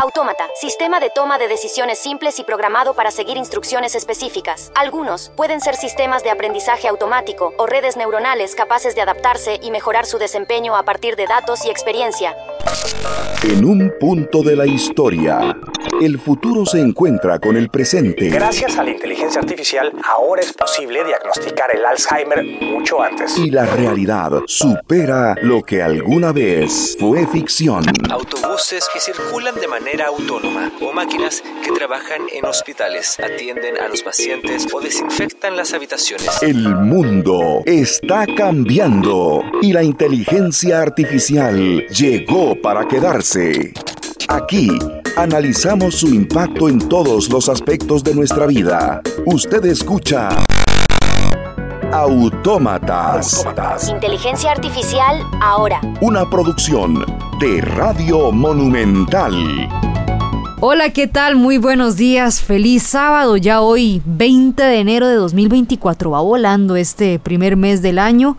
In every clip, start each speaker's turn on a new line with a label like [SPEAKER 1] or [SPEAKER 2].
[SPEAKER 1] Autómata, sistema de toma de decisiones simples y programado para seguir instrucciones específicas. Algunos pueden ser sistemas de aprendizaje automático o redes neuronales capaces de adaptarse y mejorar su desempeño a partir de datos y experiencia.
[SPEAKER 2] En un punto de la historia, el futuro se encuentra con el presente.
[SPEAKER 3] Gracias a la inteligencia artificial, ahora es posible diagnosticar el Alzheimer mucho antes.
[SPEAKER 2] Y la realidad supera lo que alguna vez fue ficción.
[SPEAKER 4] Autobuses que circulan de manera autónoma o máquinas que trabajan en hospitales, atienden a los pacientes o desinfectan las habitaciones.
[SPEAKER 2] El mundo está cambiando y la inteligencia artificial llegó para quedarse. Aquí analizamos su impacto en todos los aspectos de nuestra vida. Usted escucha Autómatas.
[SPEAKER 1] Inteligencia artificial ahora.
[SPEAKER 2] Una producción de Radio Monumental.
[SPEAKER 5] Hola, ¿qué tal? Muy buenos días. Feliz sábado. Ya hoy, 20 de enero de 2024. Va volando este primer mes del año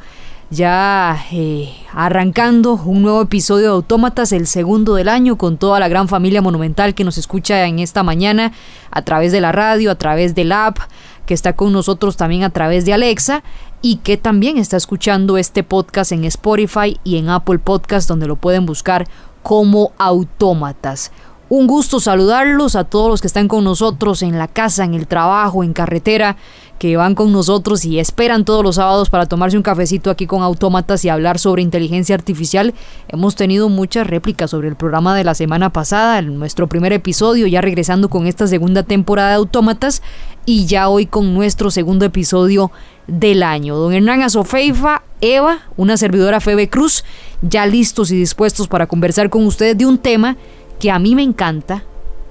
[SPEAKER 5] ya eh, arrancando un nuevo episodio de Autómatas, el segundo del año, con toda la gran familia monumental que nos escucha en esta mañana a través de la radio, a través del app, que está con nosotros también a través de Alexa y que también está escuchando este podcast en Spotify y en Apple Podcast, donde lo pueden buscar como Autómatas. Un gusto saludarlos a todos los que están con nosotros en la casa, en el trabajo, en carretera que van con nosotros y esperan todos los sábados para tomarse un cafecito aquí con Autómatas y hablar sobre inteligencia artificial. Hemos tenido muchas réplicas sobre el programa de la semana pasada, en nuestro primer episodio, ya regresando con esta segunda temporada de Autómatas y ya hoy con nuestro segundo episodio del año. Don Hernán Azofeifa, Eva, una servidora Febe Cruz, ya listos y dispuestos para conversar con ustedes de un tema que a mí me encanta.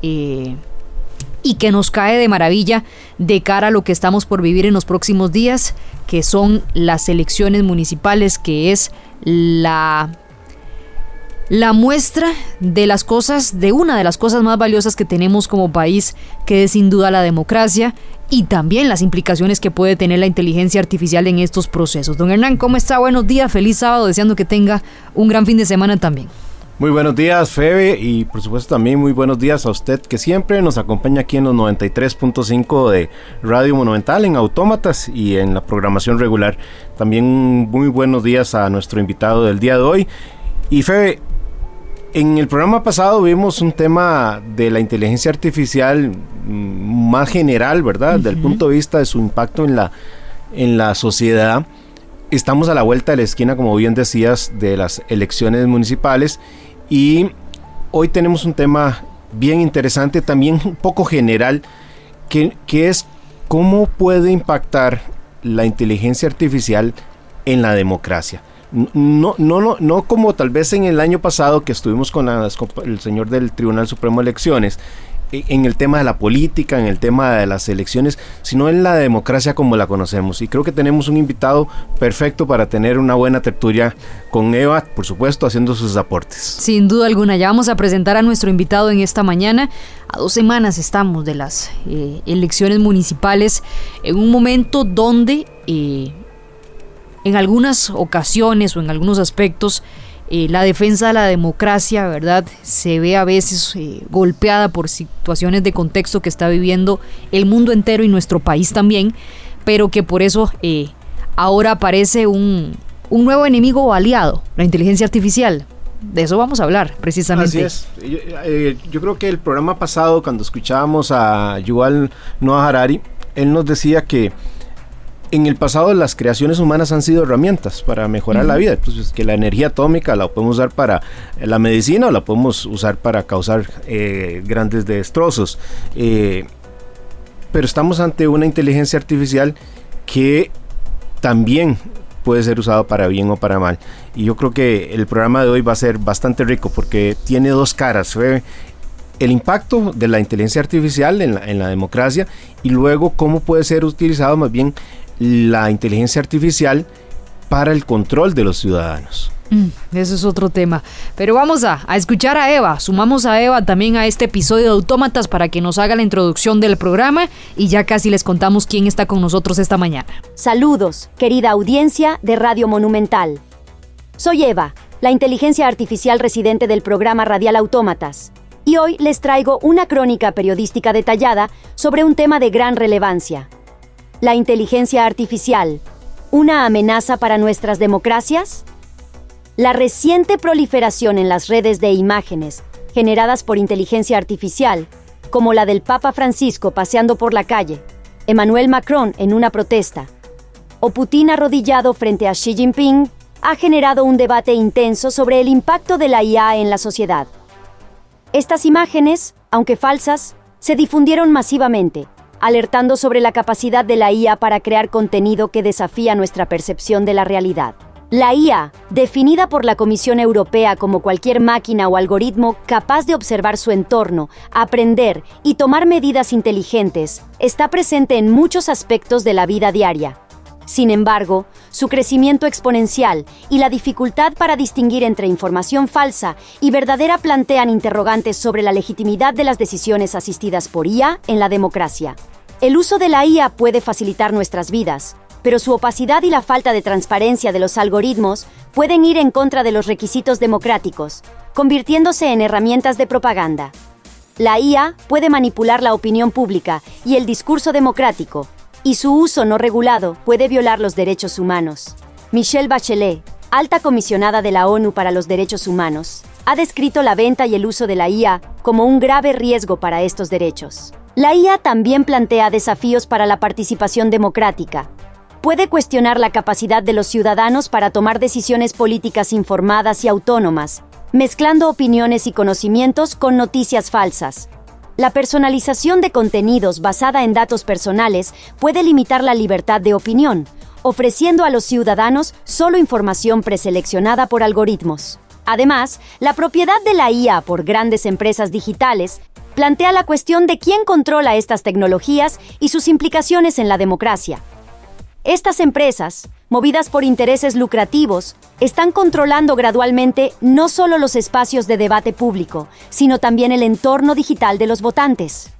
[SPEAKER 5] Eh, y que nos cae de maravilla de cara a lo que estamos por vivir en los próximos días, que son las elecciones municipales, que es la la muestra de las cosas, de una de las cosas más valiosas que tenemos como país, que es sin duda la democracia y también las implicaciones que puede tener la inteligencia artificial en estos procesos. Don Hernán, ¿cómo está? Buenos días, feliz sábado, deseando que tenga un gran fin de semana también.
[SPEAKER 6] Muy buenos días, Febe, y por supuesto también muy buenos días a usted que siempre nos acompaña aquí en los 93.5 de Radio Monumental, en Autómatas y en la programación regular. También muy buenos días a nuestro invitado del día de hoy. Y Febe, en el programa pasado vimos un tema de la inteligencia artificial mm, más general, ¿verdad? Desde el punto de vista de su impacto en la, en la sociedad. Estamos a la vuelta de la esquina, como bien decías, de las elecciones municipales y hoy tenemos un tema bien interesante, también un poco general, que, es cómo puede impactar la inteligencia artificial en la democracia. No, no, no, no como tal vez en el año pasado que estuvimos con el señor del Tribunal Supremo de Elecciones en el tema de la política, en el tema de las elecciones, sino en la democracia como la conocemos. Y creo que tenemos un invitado perfecto para tener una buena tertulia con Eva, por supuesto, haciendo sus aportes.
[SPEAKER 5] Sin duda alguna, ya vamos a presentar a nuestro invitado en esta mañana. A dos semanas estamos de las eh, elecciones municipales, en un momento donde eh, en algunas ocasiones o en algunos aspectos, eh, la defensa de la democracia, ¿verdad? Se ve a veces eh, golpeada por situaciones de contexto que está viviendo el mundo entero y nuestro país también, pero que por eso eh, ahora aparece un, un nuevo enemigo o aliado, la inteligencia artificial. De eso vamos a hablar, precisamente.
[SPEAKER 6] Así es. Yo, creo que el programa pasado, cuando escuchábamos a Yuval Noah Harari, él nos decía que en el pasado las creaciones humanas han sido herramientas para mejorar la vida. Pues que la energía atómica la podemos usar para la medicina o la podemos usar para causar eh, grandes destrozos. Eh, pero estamos ante una inteligencia artificial que también puede ser usado para bien o para mal. Y yo creo que el programa de hoy va a ser bastante rico porque tiene dos caras. el impacto de la inteligencia artificial en la, en la, democracia y luego cómo puede ser utilizado más bien la inteligencia artificial para el control de los ciudadanos.
[SPEAKER 5] Mm, eso es otro tema. Pero vamos a, a, escuchar a Eva. Sumamos a Eva también a este episodio de Autómatas para que nos haga la introducción del programa y ya casi les contamos quién está con nosotros esta mañana.
[SPEAKER 1] Saludos, querida audiencia de Radio Monumental. Soy Eva, la inteligencia artificial residente del programa Radial Autómatas y hoy les traigo una crónica periodística detallada sobre un tema de gran relevancia. La inteligencia artificial, ¿una amenaza para nuestras democracias? La reciente proliferación en las redes de imágenes generadas por inteligencia artificial, como la del Papa Francisco paseando por la calle, Emmanuel Macron en una protesta, o Putin arrodillado frente a Xi Jinping, ha generado un debate intenso sobre el impacto de la IA en la sociedad. Estas imágenes, aunque falsas, se difundieron masivamente, alertando sobre la capacidad de la IA para crear contenido que desafía nuestra percepción de la realidad. La IA, definida por la Comisión Europea como cualquier máquina o algoritmo capaz de observar su entorno, aprender y tomar medidas inteligentes, está presente en muchos aspectos de la vida diaria, sin embargo, su crecimiento exponencial y la dificultad para distinguir entre información falsa y verdadera plantean interrogantes sobre la legitimidad de las decisiones asistidas por IA en la democracia. El uso de la IA puede facilitar nuestras vidas, pero su opacidad y la falta de transparencia de los algoritmos pueden ir en contra de los requisitos democráticos, convirtiéndose en herramientas de propaganda. La IA puede manipular la opinión pública y el discurso democrático, y su uso no regulado puede violar los derechos humanos. Michelle Bachelet, alta comisionada de la ONU para los Derechos Humanos, ha descrito la venta y el uso de la IA como un grave riesgo para estos derechos. La IA también plantea desafíos para la participación democrática. Puede cuestionar la capacidad de los ciudadanos para tomar decisiones políticas informadas y autónomas, mezclando opiniones y conocimientos con noticias falsas, la personalización de contenidos basada en datos personales puede limitar la libertad de opinión, ofreciendo a los ciudadanos solo información preseleccionada por algoritmos. Además, la propiedad de la IA por grandes empresas digitales plantea la cuestión de quién controla estas tecnologías y sus implicaciones en la democracia. Estas empresas, movidas por intereses lucrativos, están controlando gradualmente no solo los espacios de debate público, sino también el entorno digital de los votantes.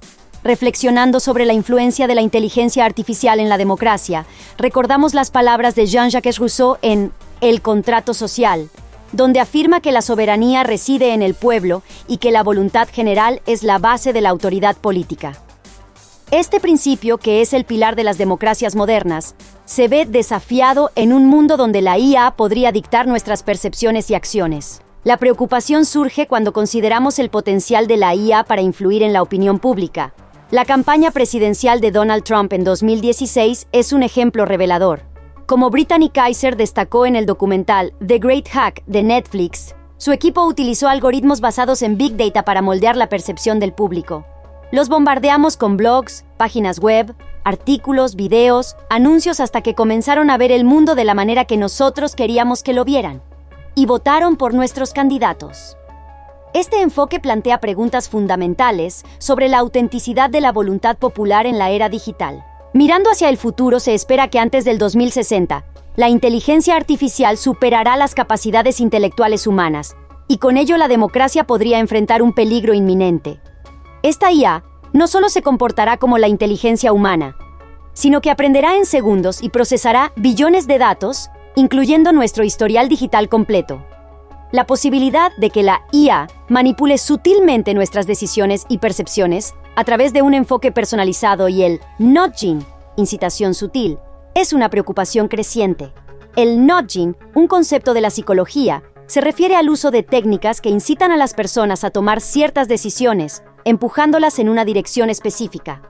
[SPEAKER 1] Reflexionando sobre la influencia de la inteligencia artificial en la democracia, recordamos las palabras de Jean-Jacques Rousseau en El contrato social, donde afirma que la soberanía reside en el pueblo y que la voluntad general es la base de la autoridad política. Este principio, que es el pilar de las democracias modernas, se ve desafiado en un mundo donde la IA podría dictar nuestras percepciones y acciones. La preocupación surge cuando consideramos el potencial de la IA para influir en la opinión pública. La campaña presidencial de Donald Trump en 2016 es un ejemplo revelador. Como Brittany Kaiser destacó en el documental The Great Hack de Netflix, su equipo utilizó algoritmos basados en Big Data para moldear la percepción del público. Los bombardeamos con blogs, páginas web, artículos, videos, anuncios hasta que comenzaron a ver el mundo de la manera que nosotros queríamos que lo vieran. Y votaron por nuestros candidatos. Este enfoque plantea preguntas fundamentales sobre la autenticidad de la voluntad popular en la era digital. Mirando hacia el futuro, se espera que antes del 2060, la inteligencia artificial superará las capacidades intelectuales humanas, y con ello la democracia podría enfrentar un peligro inminente. Esta IA no solo se comportará como la inteligencia humana, sino que aprenderá en segundos y procesará billones de datos, incluyendo nuestro historial digital completo. La posibilidad de que la IA manipule sutilmente nuestras decisiones y percepciones a través de un enfoque personalizado y el nudging, incitación sutil, es una preocupación creciente. El nudging, un concepto de la psicología, se refiere al uso de técnicas que incitan a las personas a tomar ciertas decisiones empujándolas en una dirección específica.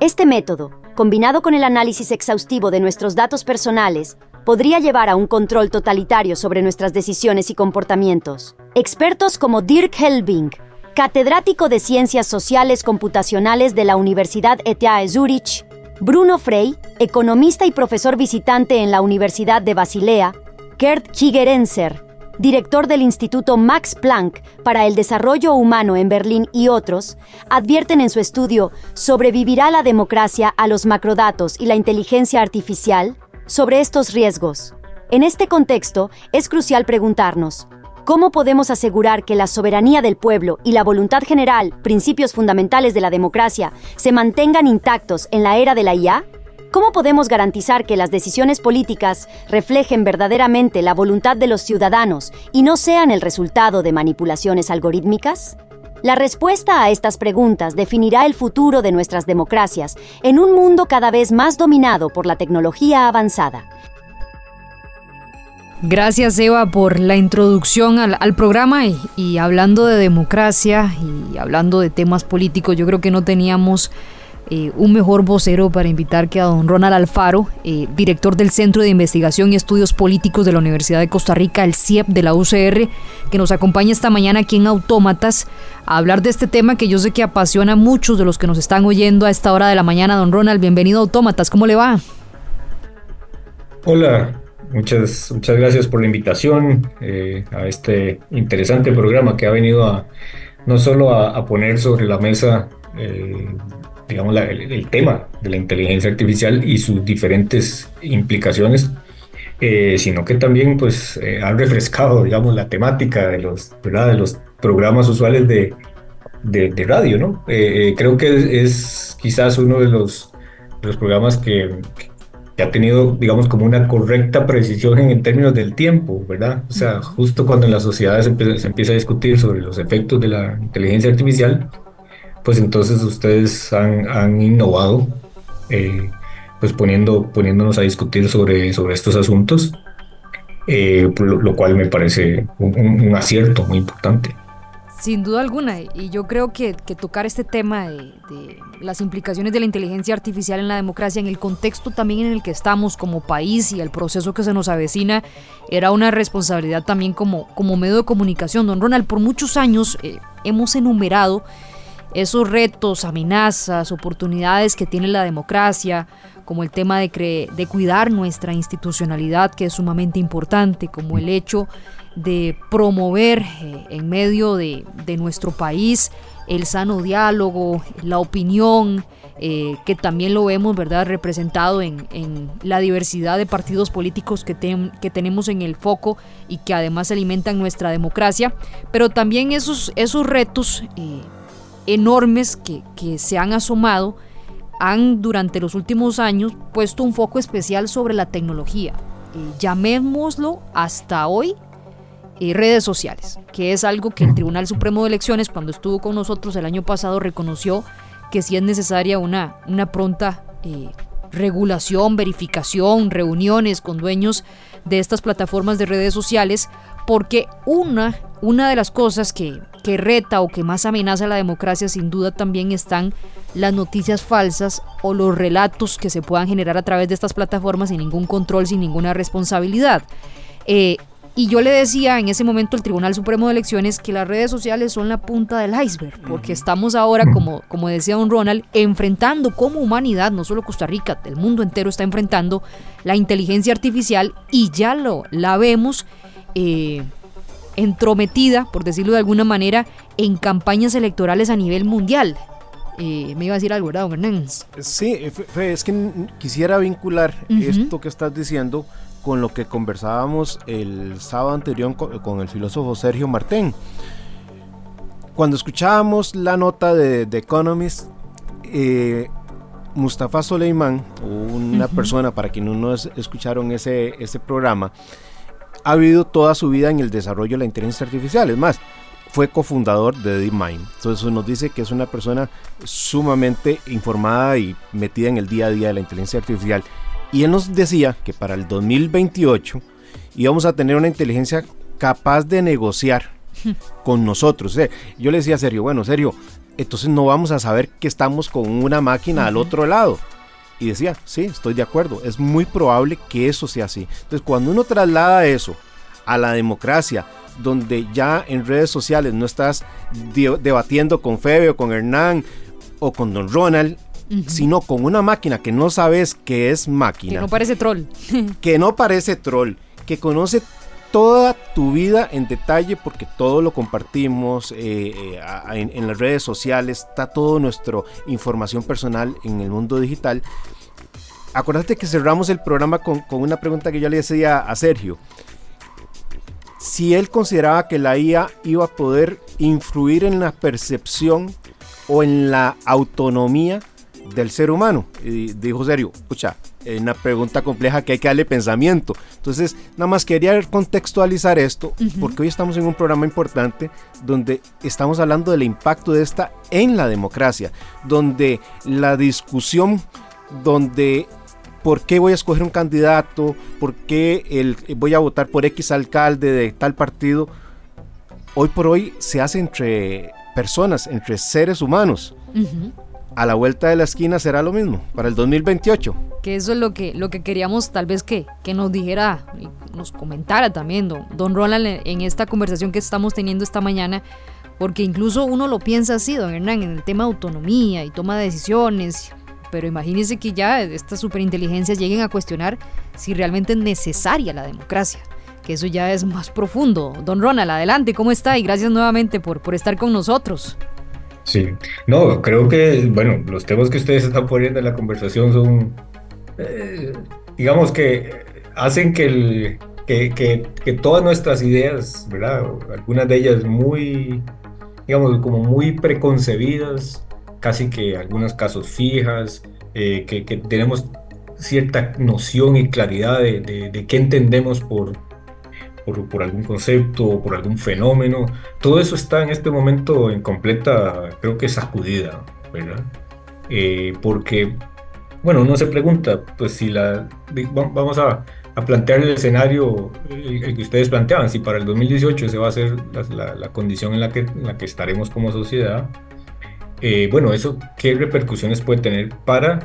[SPEAKER 1] Este método, combinado con el análisis exhaustivo de nuestros datos personales, podría llevar a un control totalitario sobre nuestras decisiones y comportamientos. Expertos como Dirk Helbing, catedrático de Ciencias Sociales Computacionales de la Universidad ETH Zurich, Bruno Frey, economista y profesor visitante en la Universidad de Basilea, Gerd Kigerenzer, director del Instituto Max Planck para el Desarrollo Humano en Berlín y otros, advierten en su estudio ¿Sobrevivirá la democracia a los macrodatos y la inteligencia artificial? sobre estos riesgos. En este contexto, es crucial preguntarnos, ¿cómo podemos asegurar que la soberanía del pueblo y la voluntad general, principios fundamentales de la democracia, se mantengan intactos en la era de la IA? ¿Cómo podemos garantizar que las decisiones políticas reflejen verdaderamente la voluntad de los ciudadanos y no sean el resultado de manipulaciones algorítmicas? La respuesta a estas preguntas definirá el futuro de nuestras democracias en un mundo cada vez más dominado por la tecnología avanzada.
[SPEAKER 5] Gracias Eva por la introducción al, programa y, hablando de democracia y hablando de temas políticos, yo creo que no teníamos eh, un mejor vocero para invitar que a don Ronald Alfaro, eh, director del Centro de Investigación y Estudios Políticos de la Universidad de Costa Rica, el CIEP de la UCR, que nos acompaña esta mañana aquí en Autómatas a hablar de este tema que yo sé que apasiona a muchos de los que nos están oyendo a esta hora de la mañana. Don Ronald, bienvenido a Autómatas, ¿cómo le va?
[SPEAKER 7] Hola, Muchas, muchas gracias por la invitación eh, a este interesante programa que ha venido a no solo a, poner sobre la mesa eh, digamos, el, tema de la inteligencia artificial y sus diferentes implicaciones, eh, sino que también pues, ha refrescado digamos, la temática de los, ¿verdad? de los programas usuales de, de, radio. ¿no? creo que es, quizás uno de los, de los programas que, que ha tenido, digamos, como una correcta precisión en, términos del tiempo, ¿verdad? O sea, justo cuando en las sociedades se empieza, a discutir sobre los efectos de la inteligencia artificial, pues entonces ustedes han, han innovado, eh, pues poniendo, poniéndonos a discutir sobre, sobre estos asuntos, eh, lo, cual me parece un acierto muy importante.
[SPEAKER 5] Sin duda alguna, y yo creo que, tocar este tema de, las implicaciones de la inteligencia artificial en la democracia, en el contexto también en el que estamos como país y el proceso que se nos avecina, era una responsabilidad también como, como medio de comunicación. Don Ronald, por muchos años eh, hemos enumerado esos retos, amenazas, oportunidades que tiene la democracia, como el tema de, de cuidar nuestra institucionalidad, que es sumamente importante, como el hecho de promover eh, en medio de, nuestro país el sano diálogo, la opinión, eh, que también lo vemos ¿verdad? representado en, la diversidad de partidos políticos que, tenemos en el foco y que además alimentan nuestra democracia, pero también esos, esos retos eh, enormes que, que se han asomado han durante los últimos años puesto un foco especial sobre la tecnología. llamémoslo hasta hoy y redes sociales, que es algo que el Tribunal Supremo de Elecciones, cuando estuvo con nosotros el año pasado, reconoció que sí es necesaria una, una pronta eh, regulación, verificación, reuniones con dueños de estas plataformas de redes sociales, porque una, una de las cosas que, que reta o que más amenaza a la democracia sin duda también están las noticias falsas o los relatos que se puedan generar a través de estas plataformas sin ningún control, sin ninguna responsabilidad. Eh, y yo le decía en ese momento al Tribunal Supremo de Elecciones que las redes sociales son la punta del iceberg, porque estamos ahora, como, como decía don Ronald, enfrentando como humanidad, no solo Costa Rica, el mundo entero está enfrentando la inteligencia artificial y ya lo, la vemos eh, entrometida, por decirlo de alguna manera, en campañas electorales a nivel mundial. Eh, me iba a decir algo, ¿verdad, don Hernán?
[SPEAKER 6] Sí, es que quisiera vincular esto que estás diciendo con lo que conversábamos el sábado anterior con, el filósofo Sergio Martén. Cuando escuchábamos la nota de The Economist, eh, Mustafa Soleiman, una persona para quienes no escucharon ese, ese programa, ha vivido toda su vida en el desarrollo de la inteligencia artificial. Es más, fue cofundador de DeepMind. Entonces eso nos dice que es una persona sumamente informada y metida en el día a día de la inteligencia artificial. Y él nos decía que para el 2028 íbamos a tener una inteligencia capaz de negociar con nosotros. yo le decía a Sergio, bueno, Sergio, entonces no vamos a saber que estamos con una máquina al otro lado. Y decía, sí, estoy de acuerdo, es muy probable que eso sea así. Entonces, cuando uno traslada eso a la democracia, donde ya en redes sociales no estás debatiendo con Febe o con Hernán o con Don Ronald, sino con una máquina que no sabes que es máquina.
[SPEAKER 5] Que no parece troll.
[SPEAKER 6] que no parece troll, que conoce toda tu vida en detalle porque todo lo compartimos eh, eh, en, las redes sociales, está toda nuestra información personal en el mundo digital. Acuérdate que cerramos el programa con, con una pregunta que yo le decía a Sergio. Si él consideraba que la IA iba a poder influir en la percepción o en la autonomía del ser humano. Dijo serio, escucha, eh, una pregunta compleja que hay que darle pensamiento. Entonces, nada más quería contextualizar esto, porque hoy estamos en un programa importante donde estamos hablando del impacto de esta en la democracia, donde la discusión, donde por qué voy a escoger un candidato, por qué el, voy a votar por X alcalde de tal partido, hoy por hoy se hace entre personas, entre seres humanos. A la vuelta de la esquina será lo mismo para el 2028.
[SPEAKER 5] Que eso es lo que, lo que queríamos tal vez que, que nos dijera, nos comentara también don, don Ronald en esta conversación que estamos teniendo esta mañana, porque incluso uno lo piensa así, don Hernán, en el tema autonomía y toma de decisiones, pero imagínense que ya estas superinteligencias lleguen a cuestionar si realmente es necesaria la democracia que eso ya es más profundo. Don Ronald, adelante, ¿cómo está? Y gracias nuevamente por, por estar con nosotros.
[SPEAKER 7] Sí, no, creo que, bueno, los temas que ustedes están poniendo en la conversación son, eh, digamos que hacen que, el, que, que, todas nuestras ideas, ¿verdad? Algunas de ellas muy, digamos, como muy preconcebidas, casi que en algunos casos fijas, eh, que, que, tenemos cierta noción y claridad de, de, de qué entendemos por, por, algún concepto o por algún fenómeno. Todo eso está en este momento en completa, creo que sacudida, ¿verdad? Eh, porque, bueno, uno se pregunta, pues si la, vamos a, a plantear el escenario el, que ustedes planteaban, si para el 2018 se va a hacer la, la, condición en la, que, en la que estaremos como sociedad, eh, bueno, eso, ¿qué repercusiones puede tener para,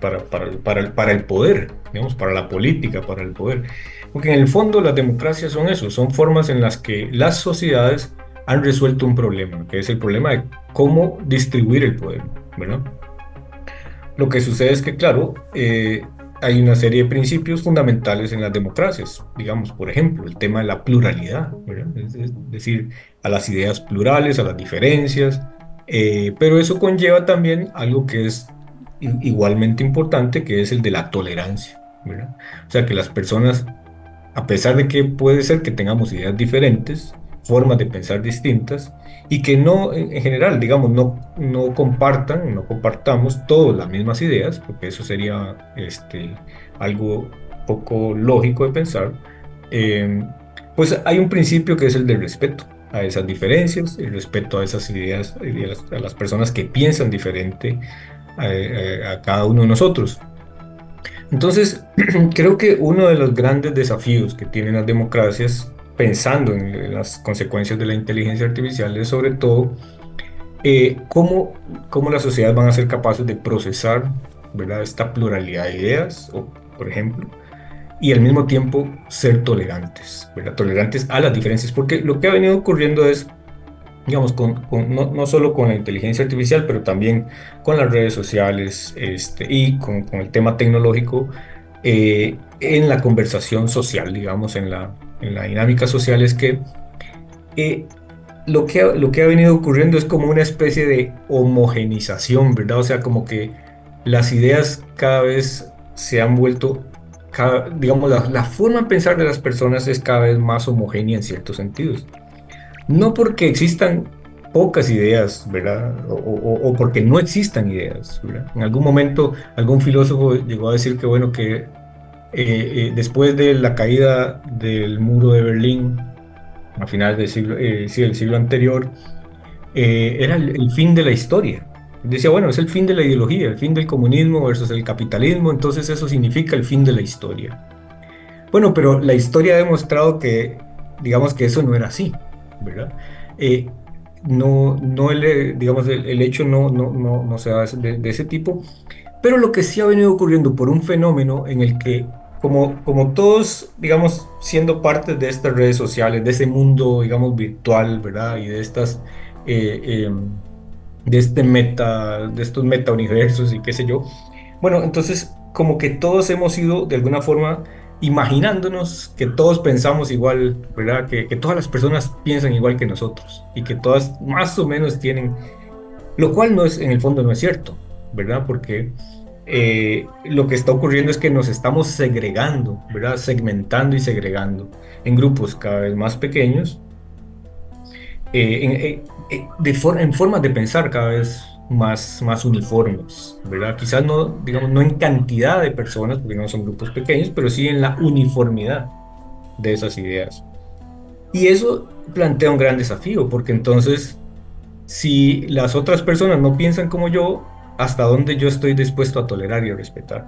[SPEAKER 7] para, para, para, el, para el poder, digamos, para la política, para el poder? Porque en el fondo las democracias son eso, son formas en las que las sociedades han resuelto un problema, que es el problema de cómo distribuir el poder, ¿verdad? Lo que sucede es que, claro, eh, hay una serie de principios fundamentales en las democracias, digamos, por ejemplo, el tema de la pluralidad, Es, decir, a las ideas plurales, a las diferencias, eh, pero eso conlleva también algo que es igualmente importante, que es el de la tolerancia, ¿verdad? O sea, que las personas a pesar de que puede ser que tengamos ideas diferentes, formas de pensar distintas, y que no, en general, digamos, no, no compartan, no compartamos todas las mismas ideas, porque eso sería este, algo poco lógico de pensar, eh, pues hay un principio que es el del respeto a esas diferencias, el respeto a esas ideas, a las, personas que piensan diferente a cada uno de nosotros. Entonces, creo que uno de los grandes desafíos que tienen las democracias, pensando en las consecuencias de la inteligencia artificial, es sobre todo eh, cómo, cómo las sociedades van a ser capaces de procesar ¿verdad? esta pluralidad de ideas, o, por ejemplo, y al mismo tiempo ser tolerantes, ¿verdad? tolerantes a las diferencias, porque lo que ha venido ocurriendo es digamos, con, no, no, solo con la inteligencia artificial, pero también con las redes sociales este, y con, el tema tecnológico eh, en la conversación social, digamos, en la, en la dinámica social, es que eh, lo, que lo que ha venido ocurriendo es como una especie de homogenización, ¿verdad? O sea, como que las ideas cada vez se han vuelto, digamos, la forma de pensar de las personas es cada vez más homogénea en ciertos sentidos. No porque existan pocas ideas, ¿verdad? O, porque no existan ideas, ¿verdad? En algún momento algún filósofo llegó a decir que, bueno, que eh, eh, después de la caída del muro de Berlín, a finales del siglo, eh, siglo anterior, era el, fin de la historia. Decía, bueno, es el fin de la ideología, el fin del comunismo versus el capitalismo, entonces eso significa el fin de la historia. Bueno, pero la historia ha demostrado que, digamos que eso no era así. ¿Verdad? Eh, no, no el, digamos, el, hecho no, no, no, no se hace de, ese tipo, pero lo que sí ha venido ocurriendo por un fenómeno en el que, como, como todos, digamos, siendo parte de estas redes sociales, de ese mundo, digamos, virtual, ¿verdad? Y de estas, eh, em, de este meta, de estos meta universos y qué sé yo, bueno, entonces, como que todos hemos ido, de alguna forma, imaginándonos que todos pensamos igual, ¿verdad? Que, todas las personas piensan igual que nosotros y que todas más o menos tienen, lo cual no es, en el fondo no es cierto, ¿verdad? Porque eh, lo que está ocurriendo es que nos estamos segregando, ¿verdad? Segmentando y segregando en grupos cada vez más pequeños, eh, en, eh, en formas de pensar cada vez más, más uniformes, ¿verdad? Quizás no, digamos, no en cantidad de personas, porque no son grupos pequeños, pero sí en la uniformidad de esas ideas. Y eso plantea un gran desafío, porque entonces, si las otras personas no piensan como yo, ¿hasta dónde yo estoy dispuesto a tolerar y a respetar?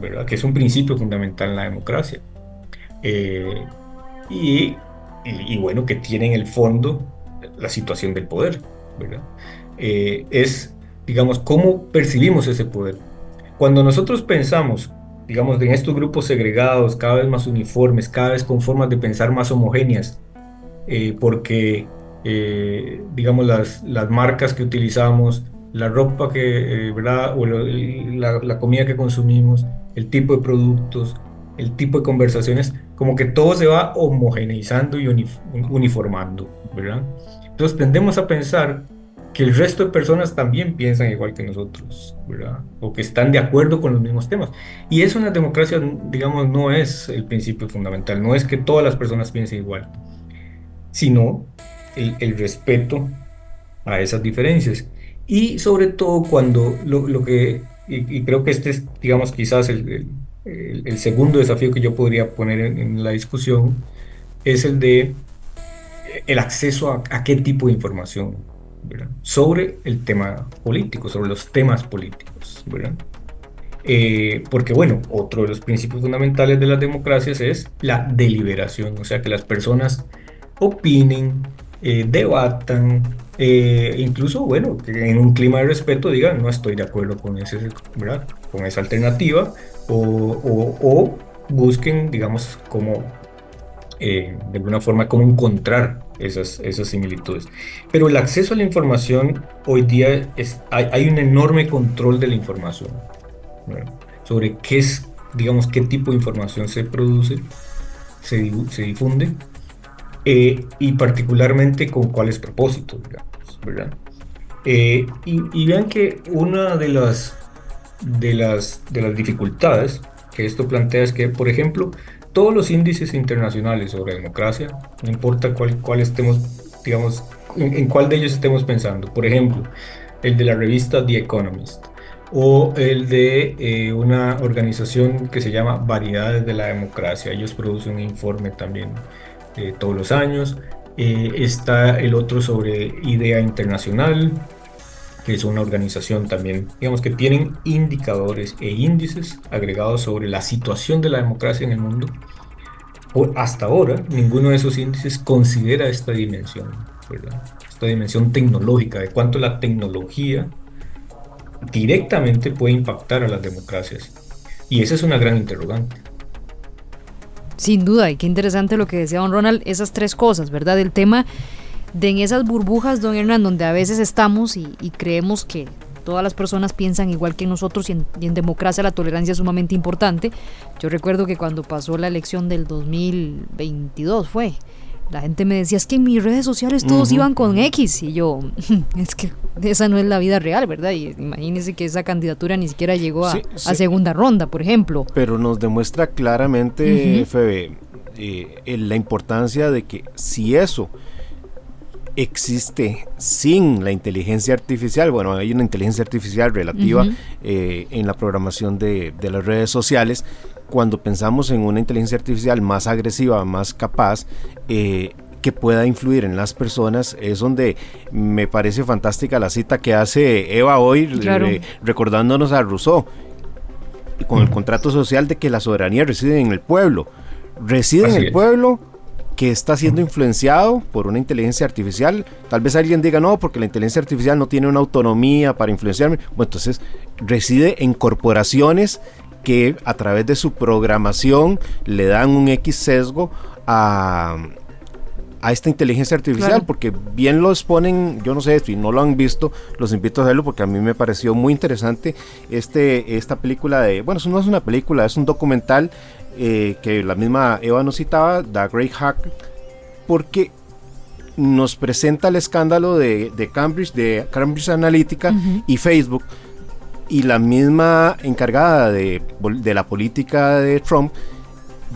[SPEAKER 7] ¿Verdad? Que es un principio fundamental en la democracia. Eh, y, y, bueno, que tiene en el fondo la situación del poder, ¿verdad? Eh, es, digamos, cómo percibimos ese poder. Cuando nosotros pensamos, digamos, en estos grupos segregados, cada vez más uniformes, cada vez con formas de pensar más homogéneas, eh, porque, eh, digamos, las, las marcas que utilizamos, la ropa que, ¿verdad? O la, la, comida que consumimos, el tipo de productos, el tipo de conversaciones, como que todo se va homogeneizando y uniformando, ¿verdad? Entonces tendemos a pensar que el resto de personas también piensan igual que nosotros, ¿verdad? O que están de acuerdo con los mismos temas. Y eso en la democracia, digamos, no es el principio fundamental, no es que todas las personas piensen igual, sino el, respeto a esas diferencias. Y sobre todo cuando lo, que, y, creo que este es, digamos, quizás el, el, segundo desafío que yo podría poner en, la discusión, es el de el acceso a, a qué tipo de información sobre el tema político, sobre los temas políticos. Eh, porque bueno, otro de los principios fundamentales de las democracias es la deliberación, o sea, que las personas opinen, eh, debatan, eh, incluso, bueno, que en un clima de respeto digan, no estoy de acuerdo con, ese, con esa alternativa, o, busquen, digamos, como de alguna forma, cómo encontrar esas, esas similitudes. Pero el acceso a la información hoy día es, hay, un enorme control de la información sobre qué es, digamos, qué tipo de información se produce, se, difunde eh, y particularmente con cuáles propósitos, ¿verdad? Eh, y, y, vean que una de las, de, las, de las dificultades que esto plantea es que, por ejemplo, todos los índices internacionales sobre democracia, no importa cuál, estemos, digamos, en, cuál de ellos estemos pensando. Por ejemplo, el de la revista The Economist o el de eh, una organización que se llama Variedades de la Democracia. Ellos producen un informe también eh, todos los años. Eh, está el otro sobre Idea Internacional, que es una organización también, digamos que tienen indicadores e índices agregados sobre la situación de la democracia en el mundo. hasta ahora, ninguno de esos índices considera esta dimensión, esta dimensión tecnológica, de cuánto la tecnología directamente puede impactar a las democracias. Y esa es una gran interrogante.
[SPEAKER 5] Sin duda, y qué interesante lo que decía don Ronald, esas tres cosas, ¿verdad? El tema de en esas burbujas, don Hernán, donde a veces estamos y, creemos que todas las personas piensan igual que nosotros y en, democracia la tolerancia es sumamente importante. Yo recuerdo que cuando pasó la elección del 2022 fue, la gente me decía, es que en mis redes sociales todos iban con X y yo, es que esa no es la vida real, ¿verdad? Y imagínense que esa candidatura ni siquiera llegó a, segunda ronda, por ejemplo.
[SPEAKER 6] Pero nos demuestra claramente, Febe, eh, la importancia de que si eso existe sin la inteligencia artificial. Bueno, hay una inteligencia artificial relativa eh, en la programación de, las redes sociales. Cuando pensamos en una inteligencia artificial más agresiva, más capaz, eh, que pueda influir en las personas, es donde me parece fantástica la cita que hace Eva hoy, recordándonos a Rousseau, con el contrato social de que la soberanía reside en el pueblo. Reside en el pueblo que está siendo influenciado por una inteligencia artificial. Tal vez alguien diga, no, porque la inteligencia artificial no tiene una autonomía para influenciarme. Bueno, entonces reside en corporaciones que a través de su programación le dan un X sesgo a, a esta inteligencia artificial, porque bien lo exponen, yo no sé si no lo han visto, los invito a verlo porque a mí me pareció muy interesante este, esta película de, bueno, eso no es una película, es un documental eh, que la misma Eva nos citaba, The Great Hack, porque nos presenta el escándalo de, Cambridge, de Cambridge Analytica y Facebook, y la misma encargada de, la política de Trump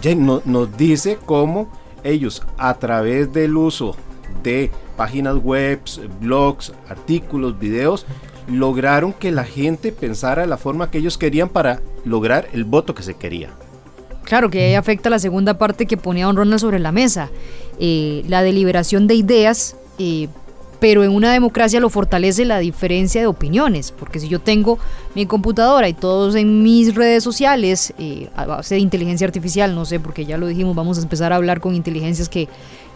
[SPEAKER 6] ya nos dice cómo ellos a través del uso de páginas web, blogs, artículos, videos, lograron que la gente pensara de la forma que ellos querían para lograr el voto que se quería.
[SPEAKER 5] Claro que ahí afecta la segunda parte que ponía Don Ronald sobre la mesa, eh, la deliberación de ideas, eh, pero en una democracia lo fortalece la diferencia de opiniones, porque si yo tengo mi computadora y todos en mis redes sociales, eh, a base de inteligencia artificial, no sé, porque ya lo dijimos, vamos a empezar a hablar con inteligencias que,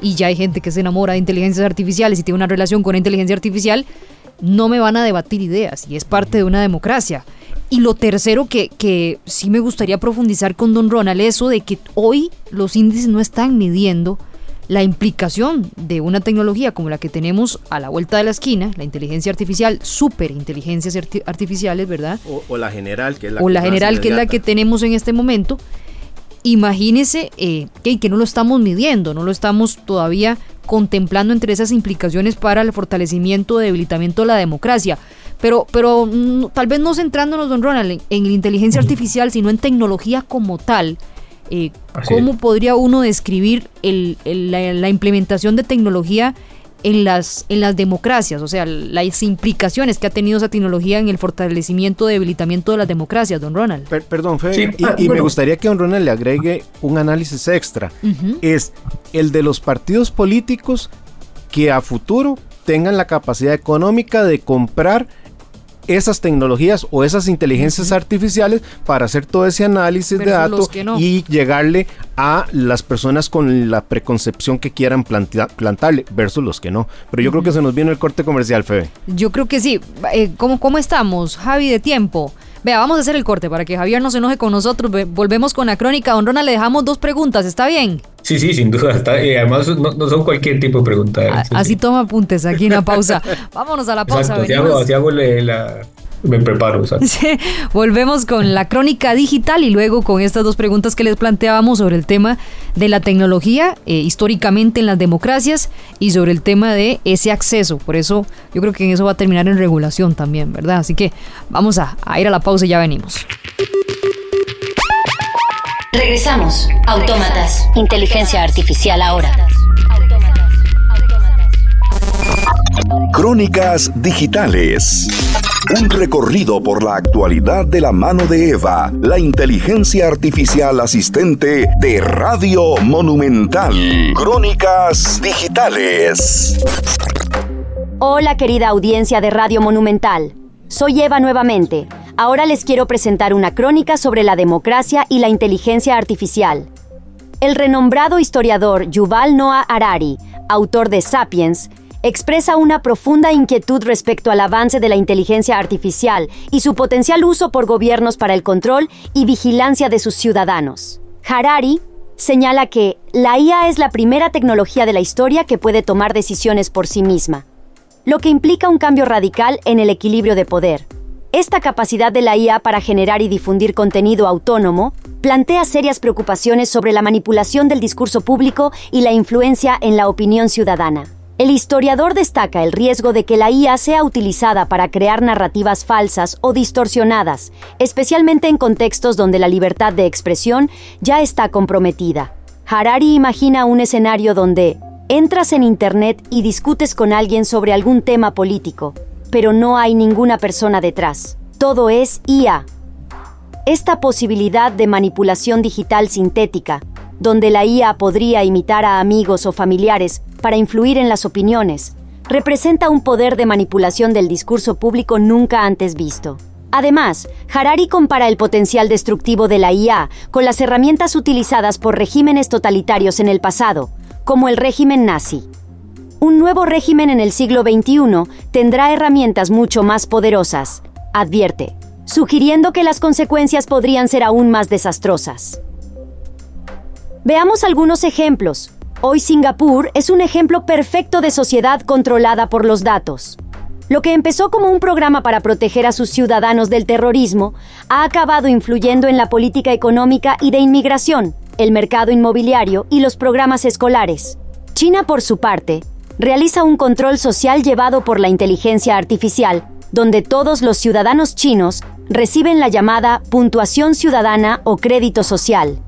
[SPEAKER 5] y ya hay gente que se enamora de inteligencias artificiales y tiene una relación con la inteligencia artificial, no me van a debatir ideas y es parte de una democracia. Y lo tercero que, que sí me gustaría profundizar con Don Ronald, eso de que hoy los índices no están midiendo la implicación de una tecnología como la que tenemos a la vuelta de la esquina, la inteligencia artificial, superinteligencias artificiales, ¿verdad?
[SPEAKER 6] O, la general, que es la,
[SPEAKER 5] o
[SPEAKER 6] que,
[SPEAKER 5] la general, que es la que tenemos en este momento. Imagínese eh, que, que no lo estamos midiendo, no lo estamos todavía contemplando entre esas implicaciones para el fortalecimiento o debilitamiento de la democracia. Pero, pero mm, tal vez no centrándonos, don Ronald, en, la inteligencia artificial, sino en tecnología como tal. Eh, ¿Cómo podría uno describir la, implementación de tecnología en las, en las democracias? O sea, las implicaciones que ha tenido esa tecnología en el fortalecimiento, debilitamiento de las democracias, don Ronald.
[SPEAKER 6] perdón, Fede, y, ah, me gustaría que don Ronald le agregue un análisis extra. Es el de los partidos políticos que a futuro tengan la capacidad económica de comprar esas tecnologías o esas inteligencias artificiales para hacer todo ese análisis de datos y llegarle a las personas con la preconcepción que quieran plantarle versus los que no. Pero yo creo que se nos viene el corte comercial, Febe.
[SPEAKER 5] Yo creo que sí. Eh, ¿cómo, ¿Cómo estamos, Javi, de tiempo? Vea, vamos a hacer el corte para que Javier no se enoje con nosotros. Volvemos con la crónica. Don Ronald, le dejamos dos preguntas, ¿está bien?
[SPEAKER 7] Sí, sí, sin duda. Está, y además no, son cualquier tipo de pregunta.
[SPEAKER 5] así toma apuntes aquí en la pausa. Vámonos a la pausa.
[SPEAKER 7] Exacto, si hago, la, me preparo.
[SPEAKER 5] volvemos con la crónica digital y luego con estas dos preguntas que les planteábamos sobre el tema de la tecnología eh, históricamente en las democracias y sobre el tema de ese acceso. Por eso yo creo que en eso va a terminar en regulación también, ¿verdad? Así que vamos a, a ir a la pausa y ya venimos.
[SPEAKER 1] Regresamos. Autómatas. Inteligencia artificial ahora.
[SPEAKER 2] Crónicas digitales. Un recorrido por la actualidad de la mano de Eva, la inteligencia artificial asistente de Radio Monumental. Crónicas digitales.
[SPEAKER 1] Hola querida audiencia de Radio Monumental. Soy Eva nuevamente. Ahora les quiero presentar una crónica sobre la democracia y la inteligencia artificial. El renombrado historiador Yuval Noah Harari, autor de Sapiens, expresa una profunda inquietud respecto al avance de la inteligencia artificial y su potencial uso por gobiernos para el control y vigilancia de sus ciudadanos. Harari señala que la IA es la primera tecnología de la historia que puede tomar decisiones por sí misma, lo que implica un cambio radical en el equilibrio de poder. Esta capacidad de la IA para generar y difundir contenido autónomo plantea serias preocupaciones sobre la manipulación del discurso público y la influencia en la opinión ciudadana. El historiador destaca el riesgo de que la IA sea utilizada para crear narrativas falsas o distorsionadas, especialmente en contextos donde la libertad de expresión ya está comprometida. Harari imagina un escenario donde entras en Internet y discutes con alguien sobre algún tema político, pero no hay ninguna persona detrás. Todo es IA. Esta posibilidad de manipulación digital sintética, donde la IA podría imitar a amigos o familiares para influir en las opiniones, representa un poder de manipulación del discurso público nunca antes visto. Además, Harari compara el potencial destructivo de la IA con las herramientas utilizadas por regímenes totalitarios en el pasado, como el régimen nazi. Un nuevo régimen en el siglo XXI tendrá herramientas mucho más poderosas, advierte, sugiriendo que las consecuencias podrían ser aún más desastrosas. Veamos algunos ejemplos. Hoy Singapur es un ejemplo perfecto de sociedad controlada por los datos. Lo que empezó como un programa para proteger a sus ciudadanos del terrorismo ha acabado influyendo en la política económica y de inmigración, el mercado inmobiliario y los programas escolares. China, por su parte, realiza un control social llevado por la inteligencia artificial, donde todos los ciudadanos chinos reciben la llamada puntuación ciudadana o crédito social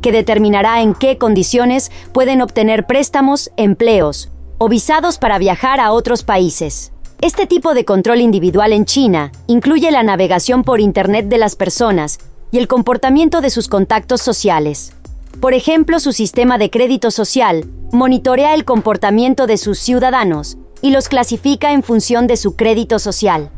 [SPEAKER 1] que determinará en qué condiciones pueden obtener préstamos, empleos o visados para viajar a otros países. Este tipo de control individual en China incluye la navegación por Internet de las personas y el comportamiento de sus contactos sociales. Por ejemplo, su sistema de crédito social monitorea el comportamiento de sus ciudadanos y los clasifica en función de su crédito social.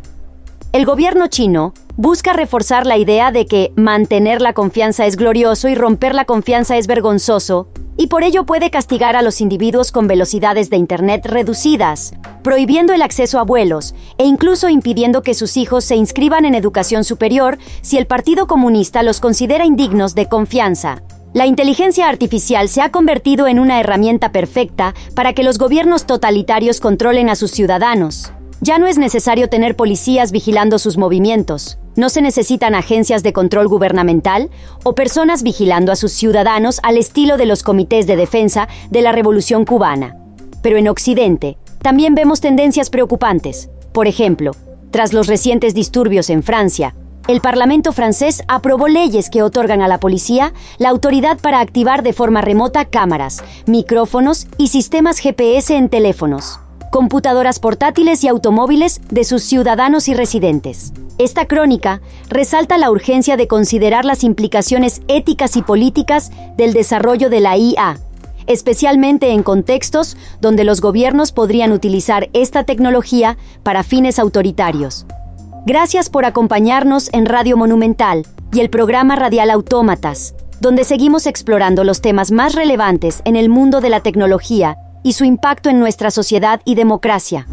[SPEAKER 1] El gobierno chino busca reforzar la idea de que mantener la confianza es glorioso y romper la confianza es vergonzoso, y por ello puede castigar a los individuos con velocidades de Internet reducidas, prohibiendo el acceso a vuelos e incluso impidiendo que sus hijos se inscriban en educación superior si el Partido Comunista los considera indignos de confianza. La inteligencia artificial se ha convertido en una herramienta perfecta para que los gobiernos totalitarios controlen a sus ciudadanos. Ya no es necesario tener policías vigilando sus movimientos. No se necesitan agencias de control gubernamental o personas vigilando a sus ciudadanos al estilo de los comités de defensa de la Revolución cubana. Pero en Occidente, también vemos tendencias preocupantes. Por ejemplo, tras los recientes disturbios en Francia, el Parlamento francés aprobó leyes que otorgan a la policía la autoridad para activar de forma remota cámaras, micrófonos y sistemas GPS en teléfonos, computadoras portátiles y automóviles de sus ciudadanos y residentes. Esta crónica resalta la urgencia de considerar las implicaciones éticas y políticas del desarrollo de la IA, especialmente en contextos donde los gobiernos podrían utilizar esta tecnología para fines autoritarios. Gracias por acompañarnos en Radio Monumental y el programa radial Autómatas, donde seguimos explorando los temas más relevantes en el mundo de la tecnología y su impacto en nuestra sociedad y democracia.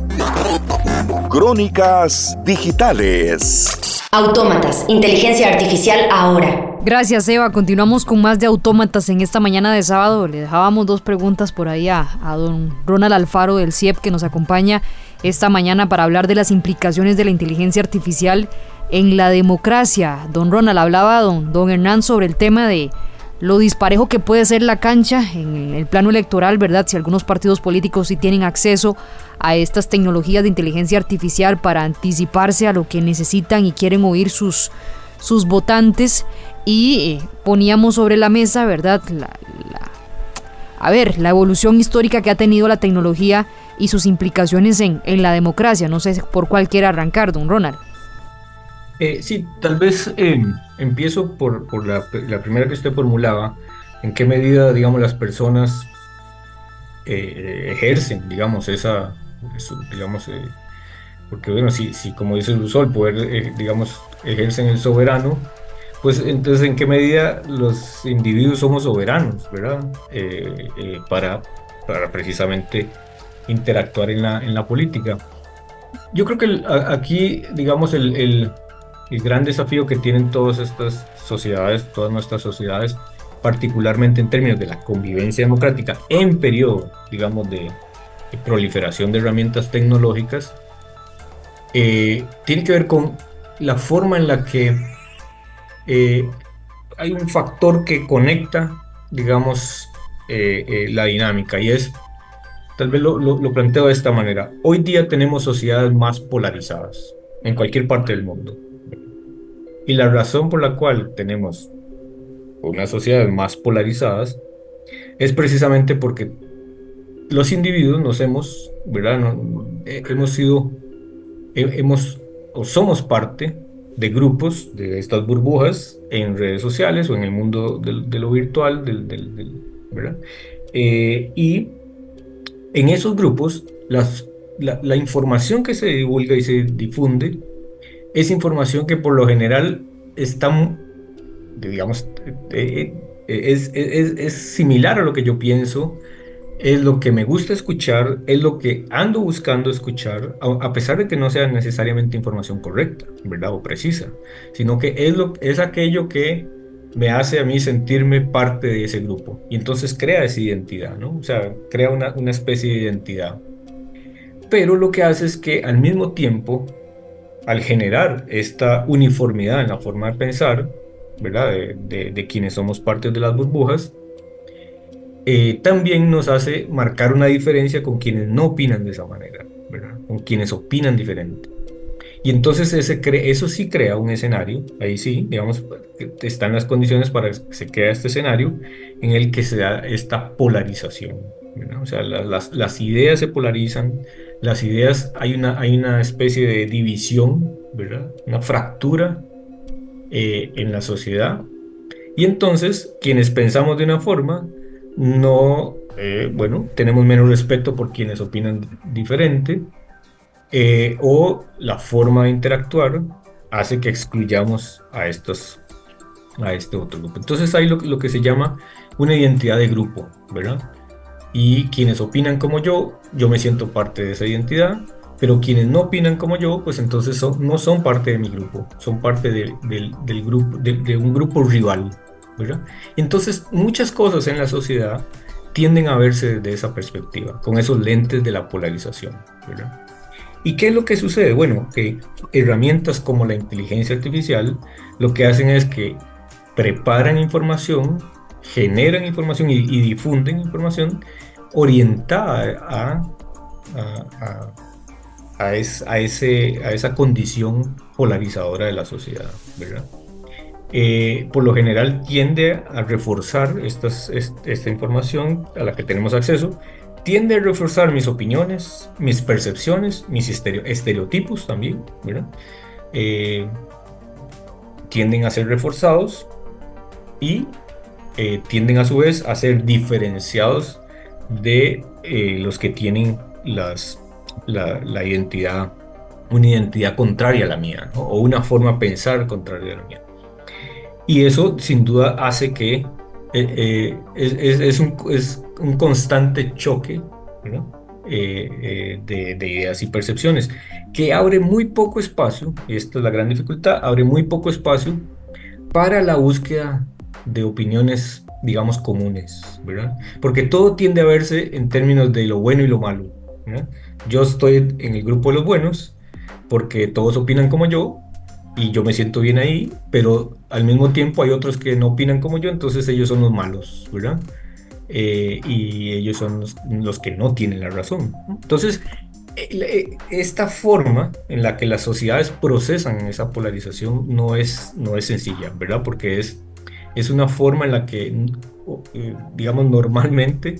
[SPEAKER 2] Crónicas digitales.
[SPEAKER 1] Autómatas, inteligencia artificial ahora.
[SPEAKER 5] Gracias, Eva. Continuamos con más de autómatas en esta mañana de sábado. Le dejábamos dos preguntas por ahí a, a don Ronald Alfaro del CIEP que nos acompaña esta mañana para hablar de las implicaciones de la inteligencia artificial en la democracia. Don Ronald hablaba don, don Hernán sobre el tema de lo disparejo que puede ser la cancha en el plano electoral, ¿verdad? Si algunos partidos políticos sí tienen acceso a estas tecnologías de inteligencia artificial para anticiparse a lo que necesitan y quieren oír sus, sus votantes. Y eh, poníamos sobre la mesa, ¿verdad? a ver, la evolución histórica que ha tenido la tecnología y sus implicaciones en, en la democracia. No sé por cuál quiera arrancar, don Ronald.
[SPEAKER 7] Eh, sí, tal vez eh, empiezo por, por la, primera que usted formulaba, en qué medida, digamos, las personas eh, ejercen, digamos, esa, digamos, porque bueno, si, si como dice el uso, el poder, digamos, ejercen el soberano, pues entonces en qué medida los individuos somos soberanos, ¿verdad? para, para precisamente interactuar en la, en la política. Yo creo que aquí, digamos, el, el, el, gran desafío que tienen todas estas sociedades, todas nuestras sociedades, particularmente en términos de la convivencia democrática en periodo, digamos, de, proliferación de herramientas tecnológicas, eh, tiene que ver con la forma en la que eh, hay un factor que conecta, digamos, eh, la dinámica y es Tal vez lo, lo, planteo de esta manera. Hoy día tenemos sociedades más polarizadas en cualquier parte del mundo. Y la razón por la cual tenemos unas sociedades más polarizadas es precisamente porque los individuos nos hemos, ¿verdad? Eh, hemos sido, hemos o somos parte de grupos, de estas burbujas en redes sociales o en el mundo de, lo virtual, del, ¿verdad? Eh, y en esos grupos, la, información que se divulga y se difunde es información que por lo general está, digamos, eh, eh, es, similar a lo que yo pienso, es lo que me gusta escuchar, es lo que ando buscando escuchar, a, pesar de que no sea necesariamente información correcta, ¿verdad? O precisa, sino que es, lo, es aquello que me hace a mí sentirme parte de ese grupo. Y entonces crea esa identidad, ¿no? O sea, crea una, una especie de identidad. Pero lo que hace es que al mismo tiempo, al generar esta uniformidad en la forma de pensar, ¿verdad? De, quienes somos parte de las burbujas, eh, también nos hace marcar una diferencia con quienes no opinan de esa manera, ¿verdad? Con quienes opinan diferente. Y entonces ese eso sí crea un escenario, ahí sí, digamos, están las condiciones para que se crea este escenario en el que se da esta polarización. O sea, las, ideas se polarizan, las ideas, hay una, hay una especie de división, ¿verdad? Una fractura eh, en la sociedad. Y entonces, quienes pensamos de una forma, no, eh, bueno, tenemos menos respeto por quienes opinan diferente, eh, o la forma de interactuar hace que excluyamos a estos a este otro grupo. Entonces hay lo, lo, que se llama una identidad de grupo, ¿verdad? Y quienes opinan como yo, yo me siento parte de esa identidad, pero quienes no opinan como yo, pues entonces no son parte de mi grupo, son parte del grupo, de, un grupo rival, ¿verdad? Entonces muchas cosas en la sociedad tienden a verse desde esa perspectiva, con esos lentes de la polarización, ¿verdad? ¿Y qué es lo que sucede? Bueno, que herramientas como la inteligencia artificial lo que hacen es que preparan información, generan información y, difunden información orientada a, a, a, ese, a esa condición polarizadora de la sociedad, ¿verdad? Eh, por lo general tiende a reforzar esta información a la que tenemos acceso, tiende a reforzar mis opiniones, mis percepciones, mis estereotipos también, ¿verdad? Eh, tienden a ser reforzados y eh, tienden a su vez a ser diferenciados de eh, los que tienen las, la, identidad, una identidad contraria a la mía, o una forma de pensar contraria a la mía. Y eso sin duda hace que eh, es, es, un, es, un, constante choque de, de, ideas y percepciones, que abre muy poco espacio, esta es la gran dificultad, abre muy poco espacio para la búsqueda de opiniones, digamos, comunes, ¿verdad? Porque todo tiende a verse en términos de lo bueno y lo malo. Yo estoy en el grupo de los buenos porque todos opinan como yo y yo me siento bien ahí, pero al mismo tiempo hay otros que no opinan como yo, entonces ellos son los malos, ¿verdad? Eh, y ellos son los, que no tienen la razón. Entonces, eh, esta forma en la que las sociedades procesan esa polarización no es, no es sencilla, ¿verdad? Porque es es una forma en la que, eh, digamos, normalmente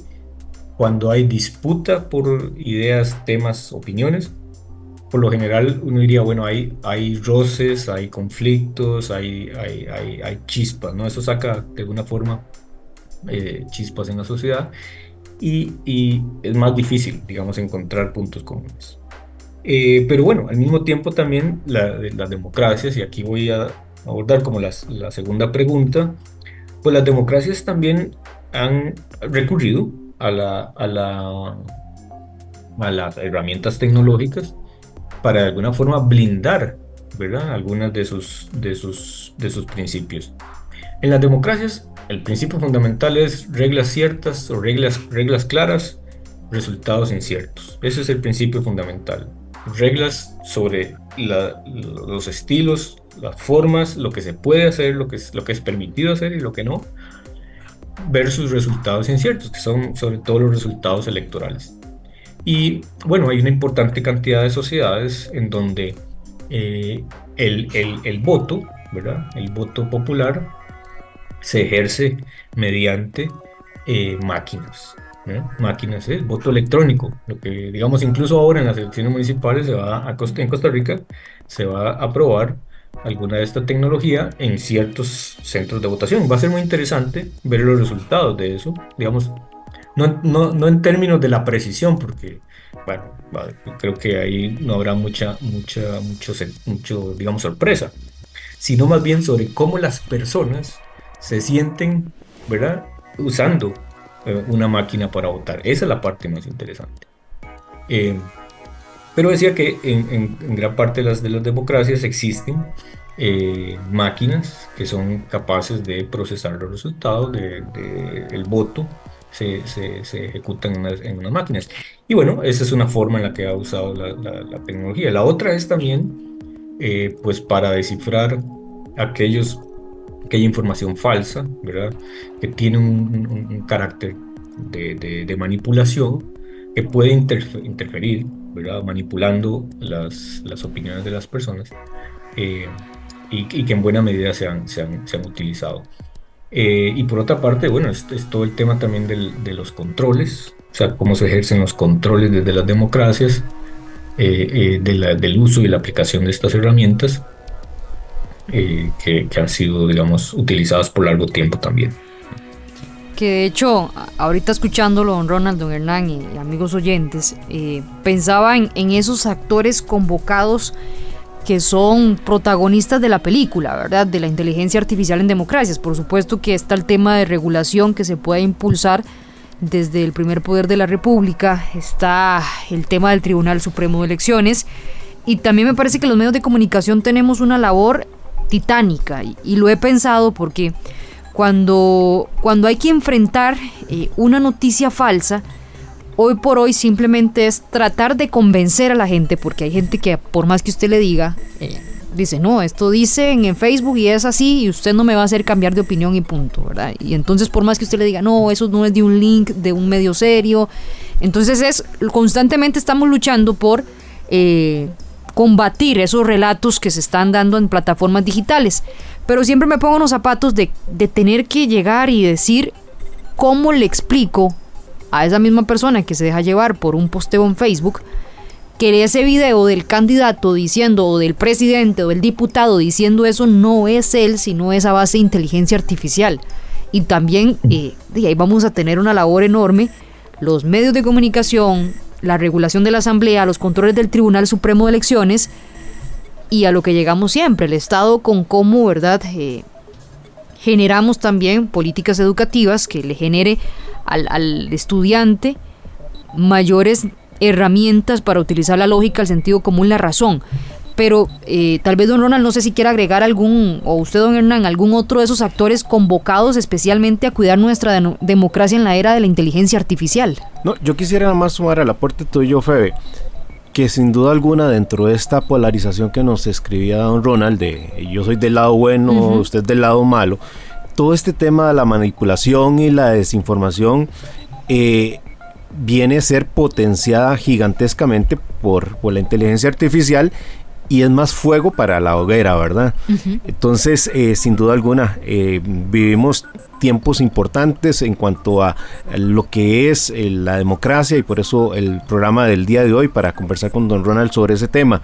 [SPEAKER 7] cuando hay disputa por ideas, temas, opiniones, por lo general uno diría, bueno, hay, hay roces, hay conflictos, hay, hay, hay, chispas, ¿no? Eso saca de alguna forma eh, chispas en la sociedad y, y, es más difícil, digamos, encontrar puntos comunes. Eh, pero bueno, al mismo tiempo también las democracias, y aquí voy a abordar como la segunda pregunta, pues las democracias también han recurrido a, la, a, la, a las herramientas tecnológicas para de alguna forma blindar ¿verdad? algunas de sus, de, sus, de sus principios. En las democracias, el principio fundamental es reglas ciertas o reglas, reglas claras, resultados inciertos. Ese es el principio fundamental. Reglas sobre los estilos, las formas, lo que se puede hacer, lo que es, lo que es permitido hacer y lo que no, versus resultados inciertos, que son sobre todo los resultados electorales. Y bueno, hay una importante cantidad de sociedades en donde eh, el, el, el, voto, ¿verdad? El voto popular se ejerce mediante eh, máquinas. Máquinas, el voto electrónico, lo que digamos incluso ahora en las elecciones municipales se va a Costa, en Costa Rica se va a aprobar alguna de esta tecnología en ciertos centros de votación. Va a ser muy interesante ver los resultados de eso, digamos, no, no, no en términos de la precisión, porque, bueno, creo que ahí no habrá mucha, mucha, mucho, mucho, digamos, sorpresa, sino más bien sobre cómo las personas se sienten, ¿verdad?, usando eh, una máquina para votar. Esa es la parte más interesante. Eh, pero decía que en, gran parte de las, de las democracias existen eh, máquinas que son capaces de procesar los resultados del de, voto, se, se, ejecutan en unas, en unas, máquinas. Y bueno, esa es una forma en la que ha usado la, la, tecnología. La otra es también, eh, pues para descifrar aquellos, aquella información falsa, ¿verdad? Que tiene un, un, carácter de, de, de, manipulación que puede interferir manipulando las, las, opiniones de las personas eh, y, que en buena medida se han, se han, se han utilizado. Eh, y por otra parte, bueno, es, todo el tema también del, de los controles, o sea, cómo se ejercen los controles desde las democracias del uso y la aplicación de estas herramientas que, que han sido, digamos, utilizadas por largo tiempo también
[SPEAKER 5] que de hecho, ahorita escuchándolo, don Ronald, don Hernán y, amigos oyentes, eh, pensaba en, esos actores convocados que son protagonistas de la película, ¿verdad? De la inteligencia artificial en democracias. Por supuesto que está el tema de regulación que se puede impulsar desde el primer poder de la República, está el tema del Tribunal Supremo de Elecciones y también me parece que los medios de comunicación tenemos una labor titánica y lo he pensado porque cuando, cuando hay que enfrentar eh, una noticia falsa, hoy por hoy simplemente es tratar de convencer a la gente, porque hay gente que por más que usted le diga, eh, dice, no, esto dice en, Facebook y es así y usted no me va a hacer cambiar de opinión y punto, ¿verdad? Y entonces por más que usted le diga, no, eso no es de un link, de un medio serio, entonces es, constantemente estamos luchando por... Eh, combatir esos relatos que se están dando en plataformas digitales. Pero siempre me pongo los zapatos de, tener que llegar y decir cómo le explico a esa misma persona que se deja llevar por un posteo en Facebook que ese video del candidato diciendo o del presidente o del diputado diciendo eso no es él, sino esa base de inteligencia artificial. Y también eh, ahí vamos a tener una labor enorme. Los medios de comunicación, la regulación de la Asamblea, los controles del Tribunal Supremo de Elecciones, y a lo que llegamos siempre, el Estado con cómo, ¿verdad? Eh, generamos también políticas educativas que le genere al, estudiante mayores herramientas para utilizar la lógica, el sentido común, la razón. Pero eh, tal vez don Ronald, no sé si quiere agregar algún, o usted don Hernán, algún otro de esos actores convocados especialmente a cuidar nuestra democracia en la era de la inteligencia artificial.
[SPEAKER 6] No, yo quisiera nada más sumar al aporte tuyo, Febe que sin duda alguna dentro de esta polarización que nos escribía don Ronald, de yo soy del lado bueno, usted del lado malo, todo este tema de la manipulación y la desinformación eh, viene a ser potenciada gigantescamente por, por la inteligencia artificial y es más fuego para la hoguera, ¿verdad? Entonces, eh, sin duda alguna, eh, vivimos tiempos importantes en cuanto a lo que es eh, la democracia y por eso el programa del día de hoy para conversar con don Ronald sobre ese tema.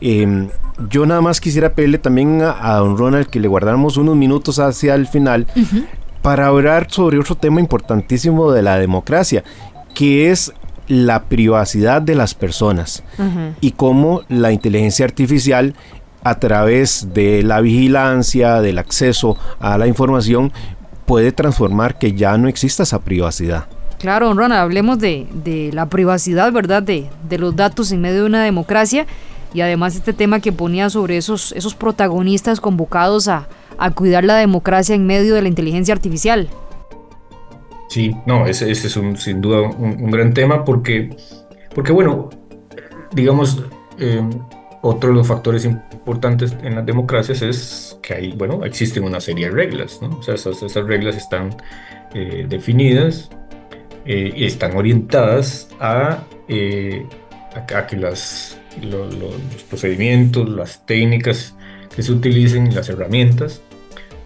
[SPEAKER 6] Em, yo nada más quisiera pedirle también a, don Ronald que le guardáramos unos minutos hacia el final para hablar sobre otro tema importantísimo de la democracia, que es la privacidad de las personas y cómo la inteligencia artificial a través de la vigilancia, del acceso a la información, puede transformar que ya no exista esa privacidad.
[SPEAKER 5] Claro, Ronald, hablemos de, la privacidad, ¿verdad? De, los datos en medio de una democracia y además este tema que ponía sobre esos, esos protagonistas convocados a, a cuidar la democracia en medio de la inteligencia artificial.
[SPEAKER 7] Sí, no, ese, es sin duda un, gran tema porque, porque bueno, digamos, eh, otro de los factores importantes en las democracias es que hay, bueno, existen una serie de reglas, ¿no? O sea, esas, reglas están eh, definidas eh, y están orientadas a, a, que las, los procedimientos, las técnicas que se utilicen, las herramientas,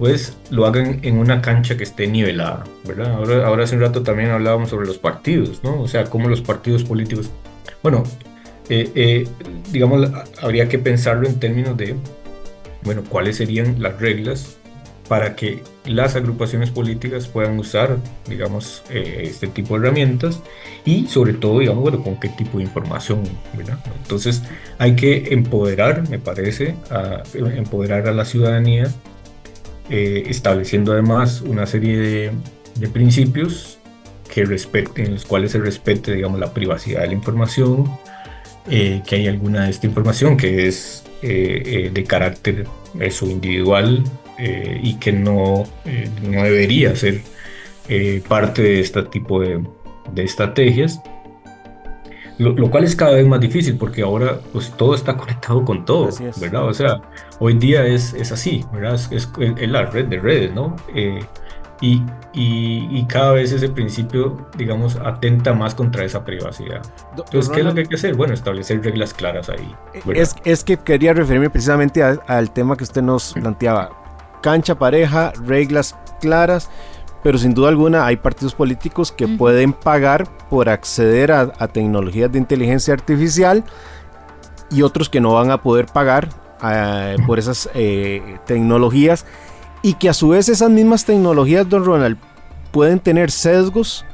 [SPEAKER 7] pues lo hagan en una cancha que esté nivelada, ¿verdad? Ahora, ahora hace un rato también hablábamos sobre los partidos, ¿no? O sea, cómo los partidos políticos, bueno, eh, eh, digamos, habría que pensarlo en términos de, bueno, cuáles serían las reglas para que las agrupaciones políticas puedan usar, digamos, eh, este tipo de herramientas y sobre todo, digamos, bueno, con qué tipo de información, ¿verdad? Entonces hay que empoderar, me parece, a, empoderar a la ciudadanía eh, estableciendo además una serie de, principios que respeten, en los cuales se respete, digamos, la privacidad de la información, eh, que hay alguna de esta información que es eh, de carácter eso, individual y que no, no debería ser parte de este tipo de, de estrategias lo, cual es cada vez más difícil porque ahora pues todo está conectado con todo, ¿verdad? O sea, hoy día es, es así, ¿verdad? Es, es, la red de redes, ¿no? Eh, y, y, cada vez ese principio, digamos, atenta más contra esa privacidad. Entonces, ¿qué es lo que hay que hacer? Bueno, establecer reglas claras ahí.
[SPEAKER 6] Es, es, que quería referirme precisamente al tema que usted nos planteaba. Cancha pareja, reglas claras pero sin duda alguna hay partidos políticos que pueden pagar por acceder a, tecnologías de inteligencia artificial y otros que no van a poder pagar eh, por esas eh, tecnologías y que a su vez esas mismas tecnologías, don Ronald, pueden tener sesgos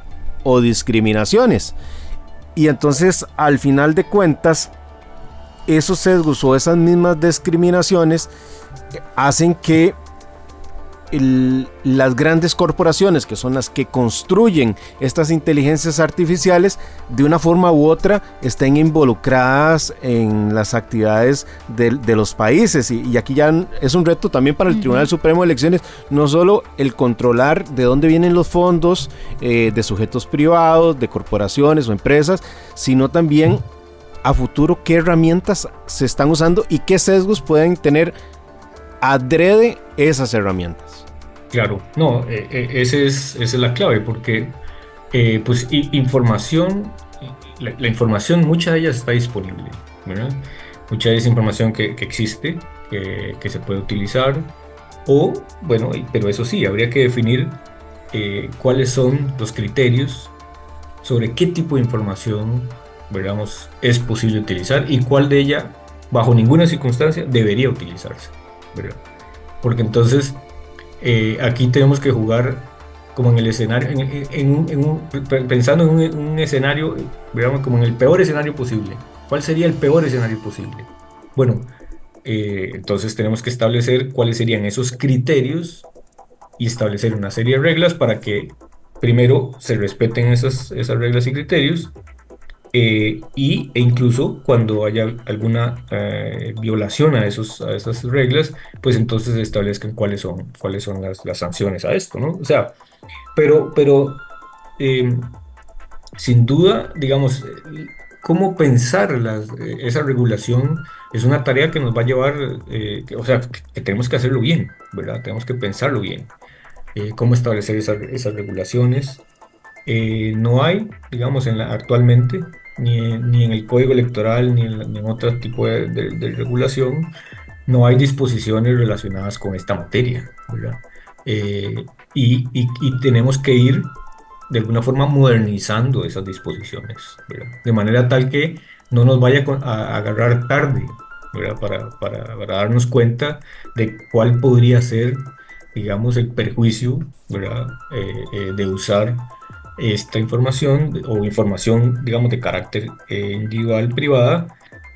[SPEAKER 6] o discriminaciones. Y entonces, al final de cuentas, esos sesgos o esas mismas discriminaciones hacen que las grandes corporaciones, que son las que construyen estas inteligencias artificiales, de una forma u otra estén involucradas en las actividades de, los países. Y, aquí ya es un reto también para el Tribunal Supremo de Elecciones, no solo el controlar de dónde vienen los fondos eh, de sujetos privados, de corporaciones o empresas, sino también a futuro qué herramientas se están usando y qué sesgos pueden tener adrede esas herramientas.
[SPEAKER 7] Claro, no, eh, eh, es, esa es la clave, porque eh, pues información, la, información, mucha de ella está disponible. Mucha de esa información que, que existe, que, que, se puede utilizar, o, bueno, pero eso sí, habría que definir cuáles son los criterios sobre qué tipo de información, es posible utilizar y cuál de ella, bajo ninguna circunstancia, debería utilizarse. Porque entonces eh, aquí tenemos que jugar como en el escenario, pensando en un, escenario, digamos, como en el peor escenario posible. ¿Cuál sería el peor escenario posible? Bueno, eh, entonces tenemos que establecer cuáles serían esos criterios y establecer una serie de reglas para que primero se respeten esas, esas reglas y criterios eh, y, e incluso cuando haya alguna eh, violación a, esos, a esas reglas, pues entonces establezcan cuáles son, cuáles son las, sanciones a esto, ¿no? O sea, pero, pero em, sin duda, digamos, cómo pensar las, esa regulación es una tarea que nos va a llevar, eh, o sea, que, tenemos que hacerlo bien, ¿verdad? Tenemos que pensarlo bien. cómo establecer esas regulaciones, eh, no hay, digamos, en la, actualmente, ni, ni, en el código electoral, ni en, otro tipo de, regulación, no hay disposiciones relacionadas con esta materia, eh, y, tenemos que ir de alguna forma modernizando esas disposiciones, de manera tal que no nos vaya a agarrar tarde para, para, darnos cuenta de cuál podría ser, digamos, el perjuicio eh, de usar esta información o información, digamos, de carácter eh, individual privada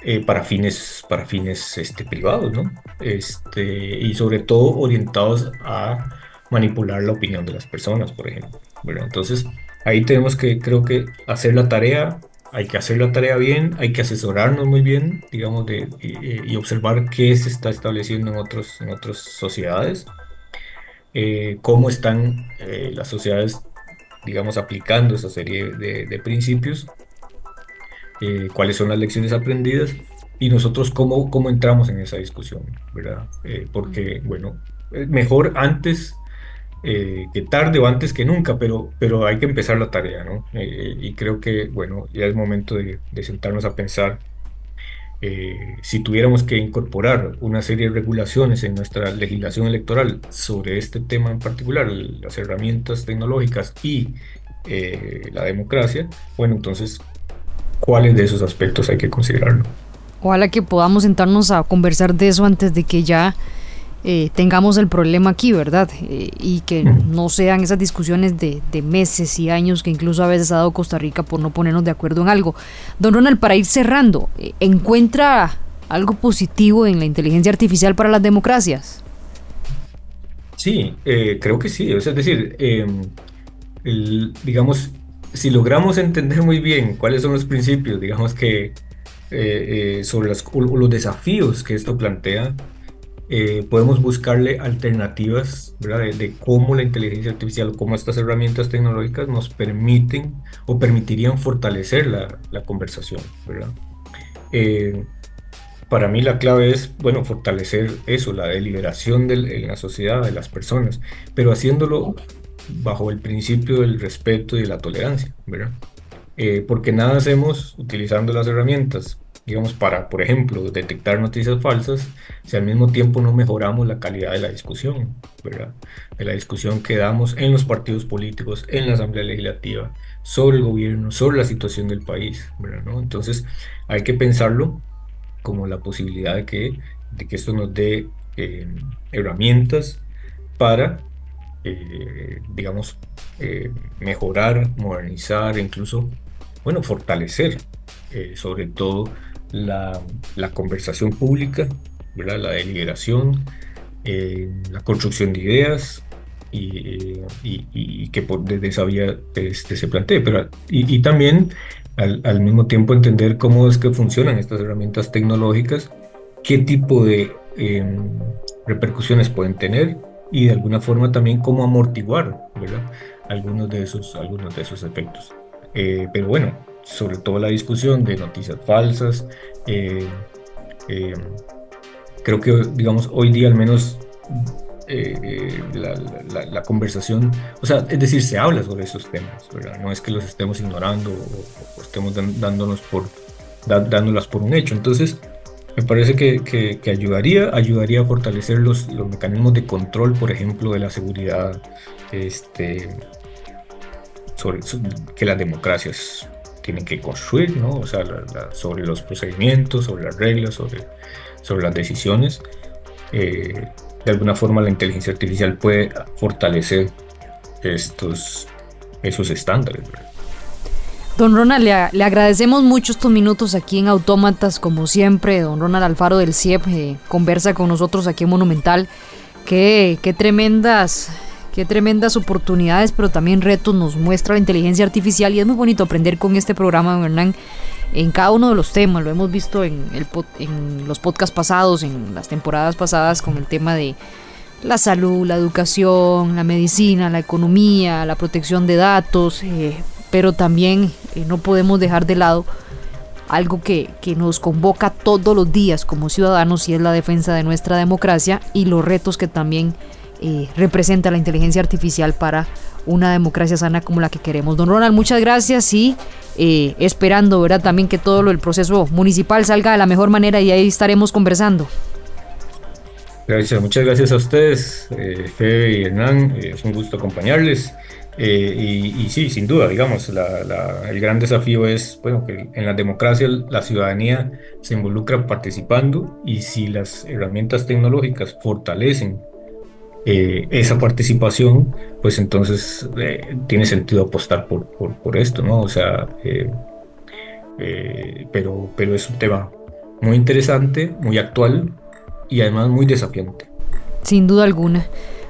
[SPEAKER 7] eh, para fines, para fines este, privados, ¿no? Este, y sobre todo orientados a manipular la opinión de las personas, por ejemplo. Bueno, entonces, ahí tenemos que, creo que, hacer la tarea, hay que hacer la tarea bien, hay que asesorarnos muy bien, digamos, de, y, observar qué se está estableciendo en, otros, en otras sociedades, eh, cómo están las sociedades digamos, aplicando esa serie de, principios, eh, cuáles son las lecciones aprendidas y nosotros cómo, cómo entramos en esa discusión, ¿verdad? Eh, porque, bueno, mejor antes eh, que tarde o antes que nunca, pero, pero hay que empezar la tarea, ¿no? y creo que, bueno, ya es momento de, de sentarnos a pensar eh, si tuviéramos que incorporar una serie de regulaciones en nuestra legislación electoral sobre este tema en particular, las herramientas tecnológicas y eh, la democracia, bueno, entonces, ¿cuáles de esos aspectos hay que considerarlo?
[SPEAKER 5] Ojalá que podamos sentarnos a conversar de eso antes de que ya eh, tengamos el problema aquí, ¿verdad? Eh, y que no sean esas discusiones de, meses y años que incluso a veces ha dado Costa Rica por no ponernos de acuerdo en algo. Don Ronald, para ir cerrando, eh, ¿encuentra algo positivo en la inteligencia artificial para las democracias?
[SPEAKER 7] Sí, creo que sí. Es decir, em, digamos, si logramos entender muy bien cuáles son los principios, digamos que sobre los desafíos que esto plantea, eh, podemos buscarle alternativas De, cómo la inteligencia artificial o cómo estas herramientas tecnológicas nos permiten o permitirían fortalecer la, la conversación. ¿verdad? Eh, para mí la clave es, bueno, fortalecer eso, la deliberación del, en la sociedad de las personas, pero haciéndolo bajo el principio del respeto y de la tolerancia, ¿verdad? Eh, porque nada hacemos utilizando las herramientas digamos, para, por ejemplo, detectar noticias falsas, si al mismo tiempo no mejoramos la calidad de la discusión, ¿verdad? De la discusión que damos en los partidos políticos, en la Asamblea Legislativa, sobre el gobierno, sobre la situación del país, ¿verdad? Entonces, hay que pensarlo como la posibilidad de que, de que esto nos dé eh, herramientas para, eh, digamos, eh, mejorar, modernizar, incluso, bueno, fortalecer sobre todo la, conversación pública, la deliberación, la construcción de ideas, y, y, que desde esa vía este, se plantee, pero y, también al, al, mismo tiempo entender cómo es que funcionan estas herramientas tecnológicas, qué tipo de Em, repercusiones pueden tener y de alguna forma también cómo amortiguar ¿verdad? algunos, de esos, algunos de esos efectos. Eh, pero bueno, sobre todo la discusión de noticias falsas, eh, em, creo que digamos hoy día al menos eh, la, conversación, o sea, es decir, se habla sobre esos temas, ¿verdad? No es que los estemos ignorando o, estemos dándonos por, dándolas por un hecho. Entonces, me parece que, que, ayudaría, ayudaría a fortalecer los, los, mecanismos de control, por ejemplo, de la seguridad, este, sobre, que las democracias tienen que construir, ¿no? O sea, sobre los procedimientos, sobre las reglas, sobre, sobre las decisiones. Eh, de alguna forma la inteligencia artificial puede fortalecer estos, esos estándares.
[SPEAKER 5] Don Ronald, le, agradecemos mucho estos minutos aquí en Autómatas, como siempre. Don Ronald Alfaro del CIEP eh, conversa con nosotros aquí en Monumental. Qué, qué tremendas qué tremendas oportunidades, pero también retos nos muestra la inteligencia artificial y es muy bonito aprender con este programa, don Hernán, en cada uno de los temas. Lo hemos visto en, el, en los podcasts pasados, en las temporadas pasadas, con el tema de la salud, la educación, la medicina, la economía, la protección de datos, eh, pero también eh, no podemos dejar de lado algo que, nos convoca todos los días como ciudadanos y es la defensa de nuestra democracia y los retos que también eh, representa la inteligencia artificial para una democracia sana como la que queremos. Don Ronald, muchas gracias y eh, esperando ¿verdad? también que todo el proceso municipal salga de la mejor manera y ahí estaremos conversando.
[SPEAKER 7] Gracias, muchas gracias a ustedes, Fede y Hernán, es un gusto acompañarles. Eh, y, sí, sin duda, digamos, el gran desafío es, bueno, que en la democracia la ciudadanía se involucra participando y si las herramientas tecnológicas fortalecen eh, esa participación, pues entonces eh, tiene sentido apostar por, por, esto, ¿no? O sea, pero, pero es un tema muy interesante, muy actual y además muy desafiante.
[SPEAKER 5] Sin duda alguna.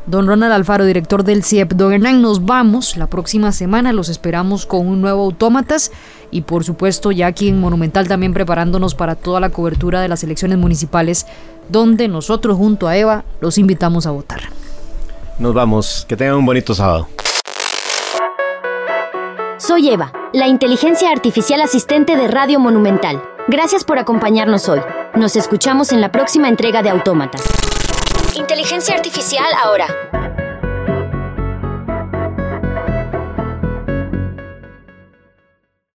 [SPEAKER 5] Don Ronald Alfaro, director del CIEP. Don Hernán, nos vamos la próxima semana. Los esperamos con un nuevo Autómatas y por supuesto ya aquí en Monumental también preparándonos para toda la cobertura de las elecciones municipales donde nosotros junto a Eva los invitamos a votar.
[SPEAKER 6] Nos vamos. Que tengan un bonito sábado.
[SPEAKER 1] Soy Eva, la inteligencia artificial asistente de Radio Monumental. Gracias por acompañarnos hoy. Nos escuchamos en la próxima entrega de Autómatas. Inteligencia artificial ahora.